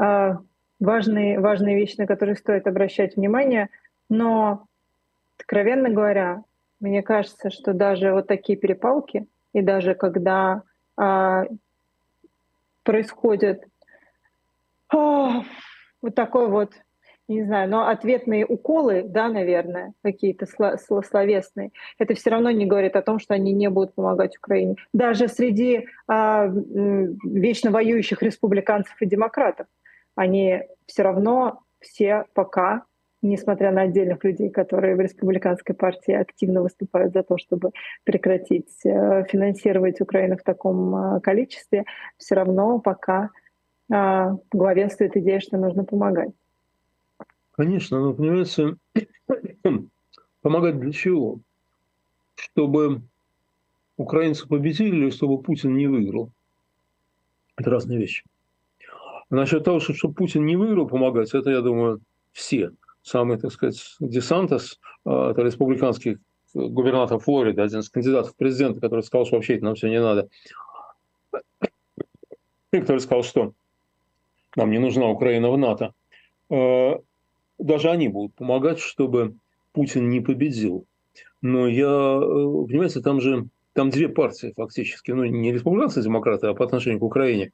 э, важные, важные вещи, на которые стоит обращать внимание. Но, откровенно говоря, мне кажется, что даже вот такие перепалки, и даже когда э, происходит э, вот такой вот, не знаю, но ответные уколы, да, наверное, какие-то словесные, это все равно не говорит о том, что они не будут помогать Украине. Даже среди а, вечно воюющих республиканцев и демократов они все равно все пока несмотря на отдельных людей, которые в республиканской партии активно выступают за то, чтобы прекратить э, финансировать Украину в таком э, количестве, все равно пока а, главенствует идея, что нужно помогать. Конечно, но понимаете, помогать для чего? Чтобы украинцы победили или чтобы Путин не выиграл? Это разные вещи. Насчет того, что, чтобы Путин не выиграл помогать, это, я думаю, все. Самый, так сказать, Десантос, а, это республиканский губернатор Флориды, один из кандидатов в президенты, который сказал, что вообще это нам все не надо. И который сказал, что нам не нужна Украина в НАТО. Э, даже они будут помогать, чтобы Путин не победил. Но я, э, понимаете, там же там две партии фактически, ну не республиканцы, демократы, а по отношению к Украине.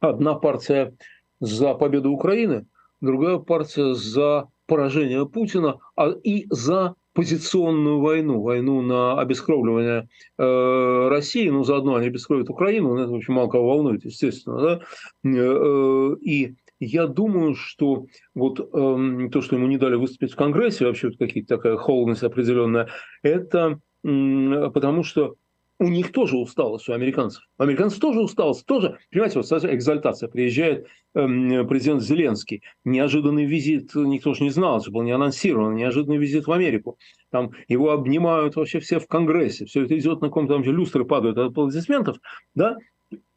Одна партия за победу Украины, другая партия за поражение Путина а и за позиционную войну, войну на обескровливание э, России, ну, заодно они обескровят Украину, ну, это, общем, мало кого волнует, естественно, да, э, и я думаю, что вот э, то, что ему не дали выступить в Конгрессе, вообще какие-то такая холодность определенная, это э, потому что у них тоже усталость, у американцев. У американцев тоже усталость, тоже, понимаете, вот экзальтация. Приезжает э, президент Зеленский, неожиданный визит, никто же не знал, это был не анонсирован, неожиданный визит в Америку. Там его обнимают вообще все в Конгрессе, все это идет на каком-то, там же люстры падают от аплодисментов, да,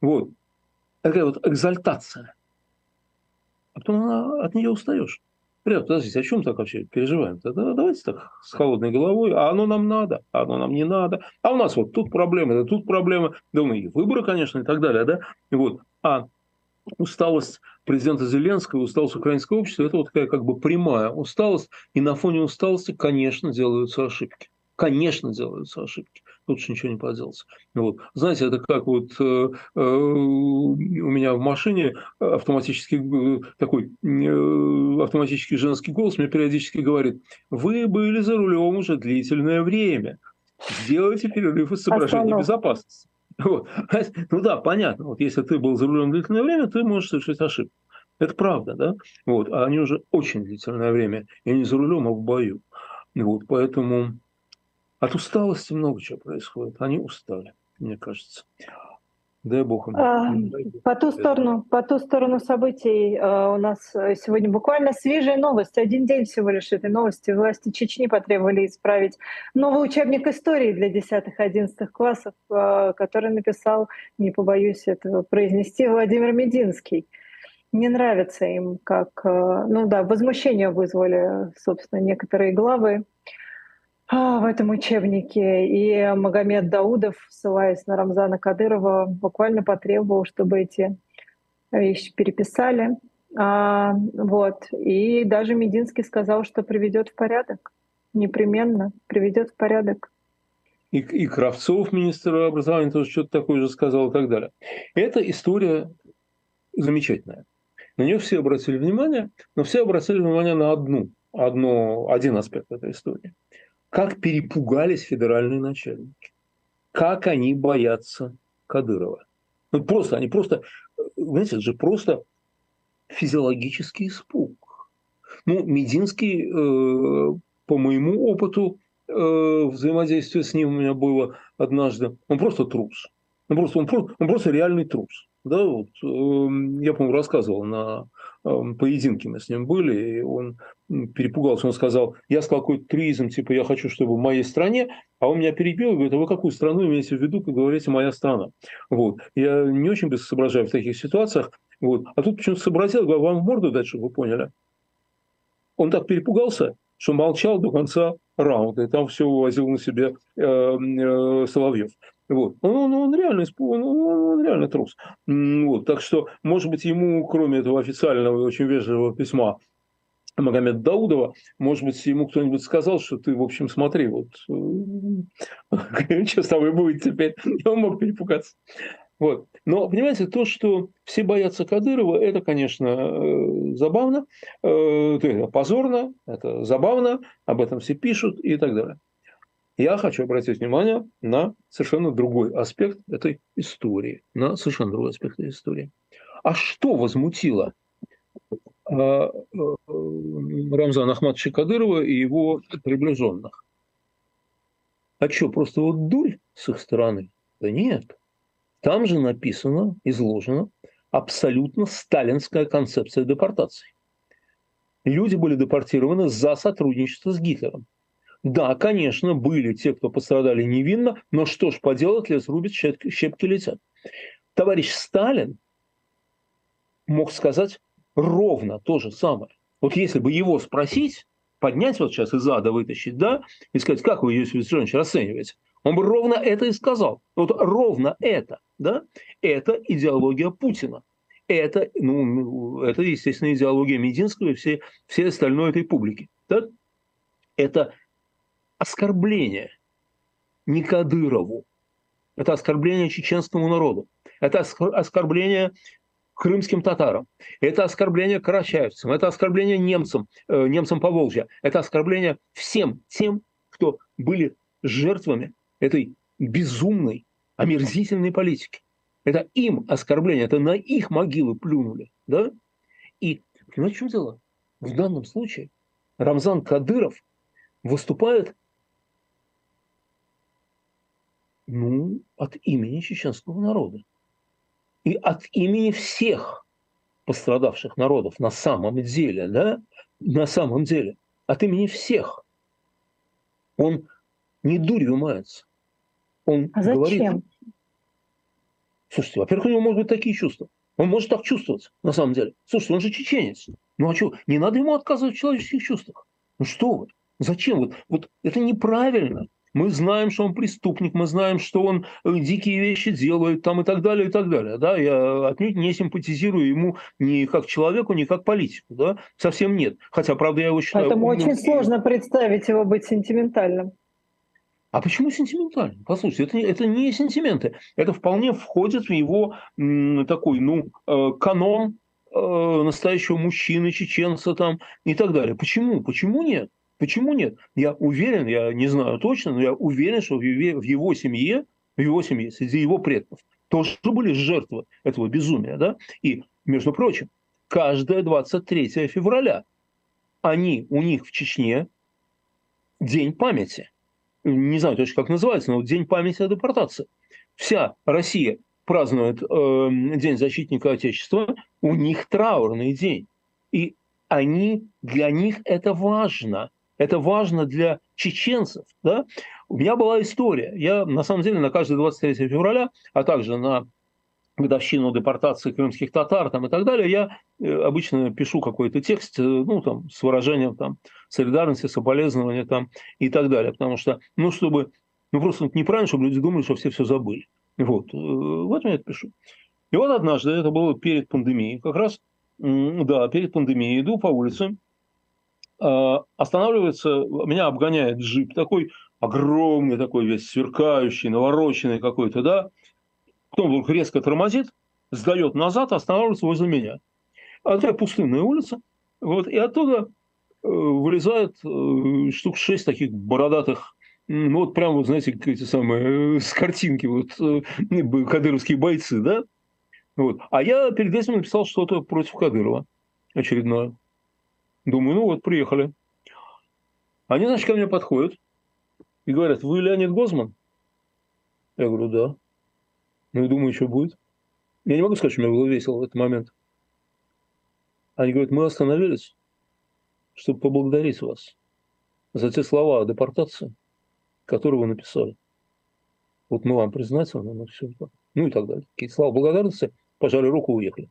вот. Такая вот экзальтация. А потом она, от нее устаешь. Ребят, подождите, о чем так вообще переживаем? -то? Давайте так с холодной головой, а оно нам надо, а оно нам не надо. А у нас вот тут проблемы, да тут проблемы. Да, ну и выборы, конечно, и так далее, да? И вот. А усталость президента Зеленского, усталость украинского общества, это вот такая как бы прямая усталость. И на фоне усталости, конечно, делаются ошибки. Конечно, делаются ошибки. Тут же ничего не поделать. Вот. Знаете, это как вот э, э, у меня в машине автоматический э, такой э, автоматический женский голос мне периодически говорит: "Вы были за рулем уже длительное время. Сделайте перерыв из соображений безопасности". Вот. Ну да, понятно. Вот если ты был за рулем длительное время, ты можешь совершить ошибку. Это правда, да? Вот. А они уже очень длительное время, и не за рулем, а в бою. Вот. Поэтому от усталости много чего происходит. Они устали, мне кажется. Дай бог им. А, по ту сторону, по ту сторону событий э, у нас сегодня буквально свежая новость. Один день всего лишь этой новости. Власти Чечни потребовали исправить новый учебник истории для 10-11 классов, э, который написал, не побоюсь этого произнести, Владимир Мединский. Не нравится им, как, э, ну да, возмущение вызвали, собственно, некоторые главы а, в этом учебнике. И Магомед Даудов, ссылаясь на Рамзана Кадырова, буквально потребовал, чтобы эти вещи переписали. А, вот. И даже Мединский сказал, что приведет в порядок. Непременно приведет в порядок. И, и Кравцов, министр образования, тоже что-то такое же сказал и так далее. Эта история замечательная. На нее все обратили внимание, но все обратили внимание на одну, одну, один аспект этой истории – как перепугались федеральные начальники. Как они боятся Кадырова. Ну, просто, они просто, знаете, это же просто физиологический испуг. Ну, Мединский, э, по моему опыту, э, взаимодействие с ним у меня было однажды, он просто трус. Он просто, он просто, он просто реальный трус. Да, вот, э, я, по-моему, рассказывал на Эм, поединки мы с ним были, и он перепугался, он сказал, я сказал какой-то тризм, типа, я хочу, чтобы в моей стране, а он меня перебил и говорит, а вы какую страну имеете в виду, как говорите, моя страна? Вот. Я не очень быстро соображаю в таких ситуациях, вот. а тут почему-то сообразил, говорю, вам в морду дать, чтобы вы поняли. Он так перепугался, что молчал до конца раунда, и там все увозил на себе э, э, Соловьев. Вот. Он, он, реально, он, он реально трус. Вот. Так что, может быть, ему, кроме этого официального и очень вежливого письма Магомед Даудова, может быть, ему кто-нибудь сказал, что ты, в общем, смотри, вот э, что с тобой будет теперь. Он мог перепугаться. Вот. Но, понимаете, то, что все боятся Кадырова, это, конечно, э, забавно, э, это позорно, это забавно, об этом все пишут и так далее. Я хочу обратить внимание на совершенно другой аспект этой истории, на совершенно другой аспект этой истории. А что возмутило Рамзана Ахматовича Кадырова и его приближенных? А что, просто вот дурь с их стороны? Да нет. Там же написано, изложено абсолютно сталинская концепция депортации. Люди были депортированы за сотрудничество с Гитлером. Да, конечно, были те, кто пострадали невинно, но что ж поделать, лес рубит, щепки, щепки летят. Товарищ Сталин мог сказать ровно то же самое. Вот если бы его спросить, поднять вот сейчас из ада вытащить, да, и сказать, как вы Иосиф Виссарионович расцениваете, он бы ровно это и сказал. Вот ровно это, да, это идеология Путина. Это, ну, это, естественно, идеология Мединского и все, все остальной этой публики. Да? Это оскорбление не Кадырову. Это оскорбление чеченскому народу. Это оскорбление крымским татарам. Это оскорбление карачаевцам. Это оскорбление немцам, э, немцам по Волжье. Это оскорбление всем тем, кто были жертвами этой безумной, омерзительной политики. Это им оскорбление, это на их могилы плюнули. Да? И понимаете, в чем дело? В данном случае Рамзан Кадыров выступает ну, от имени чеченского народа. И от имени всех пострадавших народов на самом деле, да, на самом деле, от имени всех. Он не дурью мается. Он а зачем? говорит... Слушайте, во-первых, у него могут быть такие чувства. Он может так чувствовать, на самом деле. Слушайте, он же чеченец. Ну а что, не надо ему отказывать в человеческих чувствах. Ну что вы? Зачем? Вот, вот это неправильно. Мы знаем, что он преступник, мы знаем, что он э, дикие вещи делает там и так далее, и так далее. Да? Я отнюдь не симпатизирую ему ни как человеку, ни как политику. Да? Совсем нет. Хотя, правда, я его считаю... Поэтому умным. очень сложно представить его быть сентиментальным. А почему сентиментальным? Послушайте, это, это не сентименты. Это вполне входит в его м, такой, ну, э, канон э, настоящего мужчины, чеченца там и так далее. Почему? Почему нет? Почему нет? Я уверен, я не знаю точно, но я уверен, что в его семье, в его семье, среди его предков, тоже были жертвы этого безумия. Да? И, между прочим, каждое 23 февраля они, у них в Чечне день памяти. Не знаю точно, как называется, но день памяти о депортации. Вся Россия празднует э, День защитника Отечества, у них траурный день. И они, для них это важно – это важно для чеченцев. Да? У меня была история. Я, на самом деле, на каждое 23 февраля, а также на годовщину депортации крымских татар там, и так далее, я э, обычно пишу какой-то текст, э, ну, там, с выражением там, солидарности, соболезнования там, и так далее. Потому что, ну, чтобы, ну, просто неправильно, чтобы люди думали, что все все забыли. Вот, э, вот я это пишу. И вот однажды, это было перед пандемией, как раз, да, перед пандемией, иду по улице, останавливается, меня обгоняет джип такой огромный, такой весь сверкающий, навороченный какой-то, да. Потом вдруг резко тормозит, сдает назад, останавливается возле меня. А это пустынная улица. Вот, и оттуда э, вылезает э, штук шесть таких бородатых ну, вот прям, вот, знаете, эти самые, э, с картинки, вот, кадыровские бойцы, да? Вот. А я перед этим написал что-то против Кадырова очередное. Думаю, ну вот, приехали. Они, значит, ко мне подходят и говорят, вы Леонид Гозман? Я говорю, да. Ну и думаю, что будет. Я не могу сказать, что мне было весело в этот момент. Они говорят, мы остановились, чтобы поблагодарить вас за те слова о депортации, которые вы написали. Вот мы вам признательны, ну все. Ну и так далее. Какие слова благодарности, пожали руку и уехали.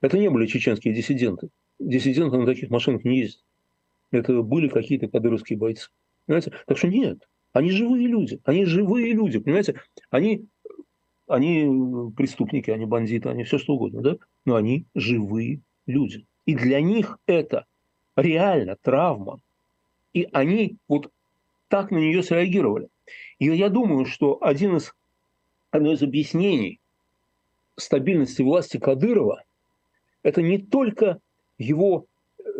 Это не были чеченские диссиденты диссиденты на таких машинах не ездят. Это были какие-то кадыровские бойцы. Понимаете? Так что нет, они живые люди, они живые люди, понимаете? Они, они преступники, они бандиты, они все что угодно, да? Но они живые люди. И для них это реально травма. И они вот так на нее среагировали. И я думаю, что один из, одно из объяснений стабильности власти Кадырова – это не только его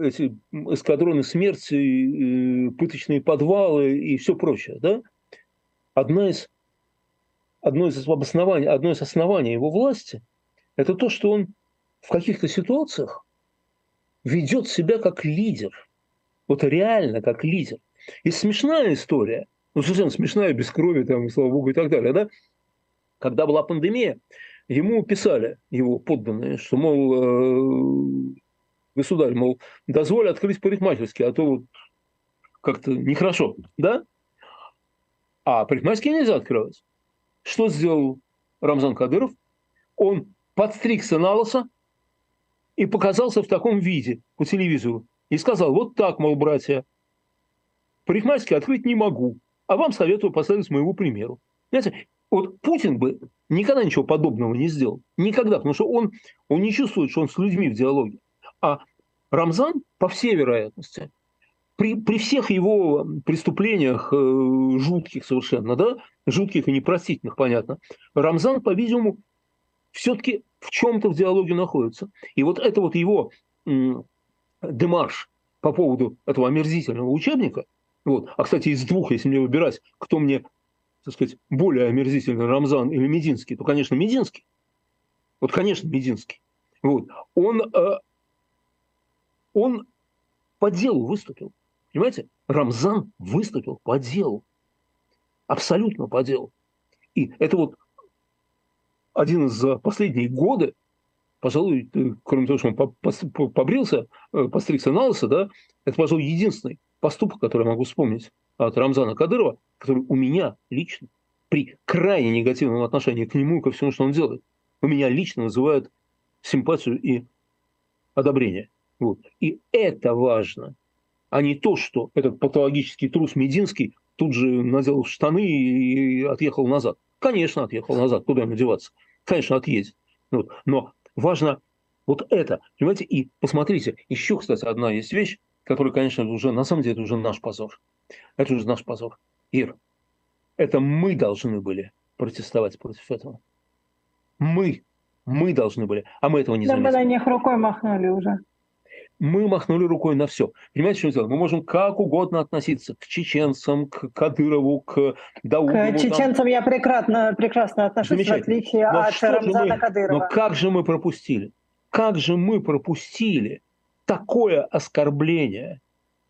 эти эскадроны смерти, пыточные подвалы и все прочее, да, одна из, одно из обоснований, одно из оснований его власти – это то, что он в каких-то ситуациях ведет себя как лидер, вот реально как лидер. И смешная история, ну, совершенно смешная, без крови, там, слава богу, и так далее, да, когда была пандемия, ему писали его подданные, что, мол, э, государь, мол, дозволь открыть парикмахерский, а то вот как-то нехорошо, да? А парикмахерские нельзя открывать. Что сделал Рамзан Кадыров? Он подстригся на лосо и показался в таком виде по телевизору. И сказал, вот так, мол, братья, парикмахерский открыть не могу, а вам советую поставить моему примеру. Знаете, вот Путин бы никогда ничего подобного не сделал. Никогда, потому что он, он не чувствует, что он с людьми в диалоге. А Рамзан, по всей вероятности, при, при всех его преступлениях э, жутких совершенно, да, жутких и непростительных, понятно, Рамзан, по-видимому, все-таки в чем-то в диалоге находится. И вот это вот его м, демарш по поводу этого омерзительного учебника, Вот. А, кстати, из двух, если мне выбирать, кто мне, так сказать, более омерзительный, Рамзан или Мединский, то, конечно, Мединский. Вот, конечно, Мединский. Вот. Он, э, он по делу выступил. Понимаете? Рамзан выступил по делу. Абсолютно по делу. И это вот один из последних годы, пожалуй, кроме того, что он побрился, э, постригся на лысо, да, это, пожалуй, единственный поступок, который я могу вспомнить от Рамзана Кадырова, который у меня лично при крайне негативном отношении к нему и ко всему, что он делает, у меня лично вызывает симпатию и одобрение. Вот. И это важно, а не то, что этот патологический трус Мединский тут же надел штаны и отъехал назад. Конечно, отъехал назад, куда ему деваться? Конечно, отъедет. Вот. Но важно вот это, понимаете, и посмотрите, еще, кстати, одна есть вещь, которая, конечно, уже, на самом деле, это уже наш позор. Это уже наш позор. Ир, это мы должны были протестовать против этого. Мы, мы должны были, а мы этого не заметили. На них рукой махнули уже мы махнули рукой на все. Понимаете, что мы делаем? Мы можем как угодно относиться к чеченцам, к Кадырову, к Дауду. К чеченцам там. я прекрасно, прекрасно отношусь, в отличие но от Рамзана мы, Кадырова. Но как же мы пропустили? Как же мы пропустили такое оскорбление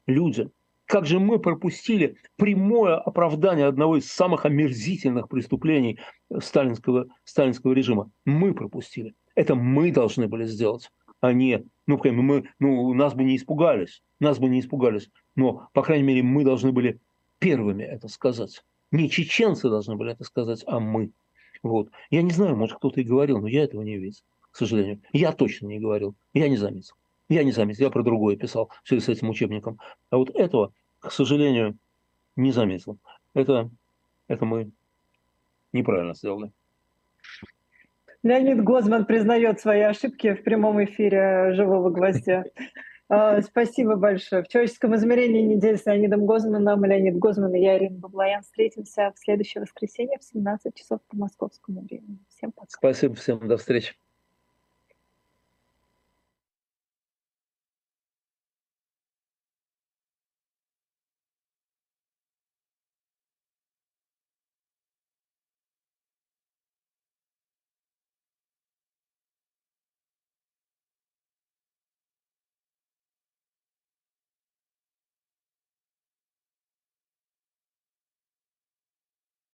людям? Как же мы пропустили прямое оправдание одного из самых омерзительных преступлений сталинского, сталинского режима? Мы пропустили. Это мы должны были сделать а не, ну, мы, ну, нас бы не испугались, нас бы не испугались, но, по крайней мере, мы должны были первыми это сказать. Не чеченцы должны были это сказать, а мы. Вот. Я не знаю, может, кто-то и говорил, но я этого не видел, к сожалению. Я точно не говорил, я не заметил. Я не заметил, я про другое писал в связи с этим учебником. А вот этого, к сожалению, не заметил. Это, это мы неправильно сделали. Леонид Гозман признает свои ошибки в прямом эфире «Живого гвоздя». А, спасибо большое. В человеческом измерении недели с Леонидом Гозманом. Леонид Гозман и я, Ирина Баблоян, встретимся в следующее воскресенье в 17 часов по московскому времени. Всем пока. Спасибо всем. До встречи.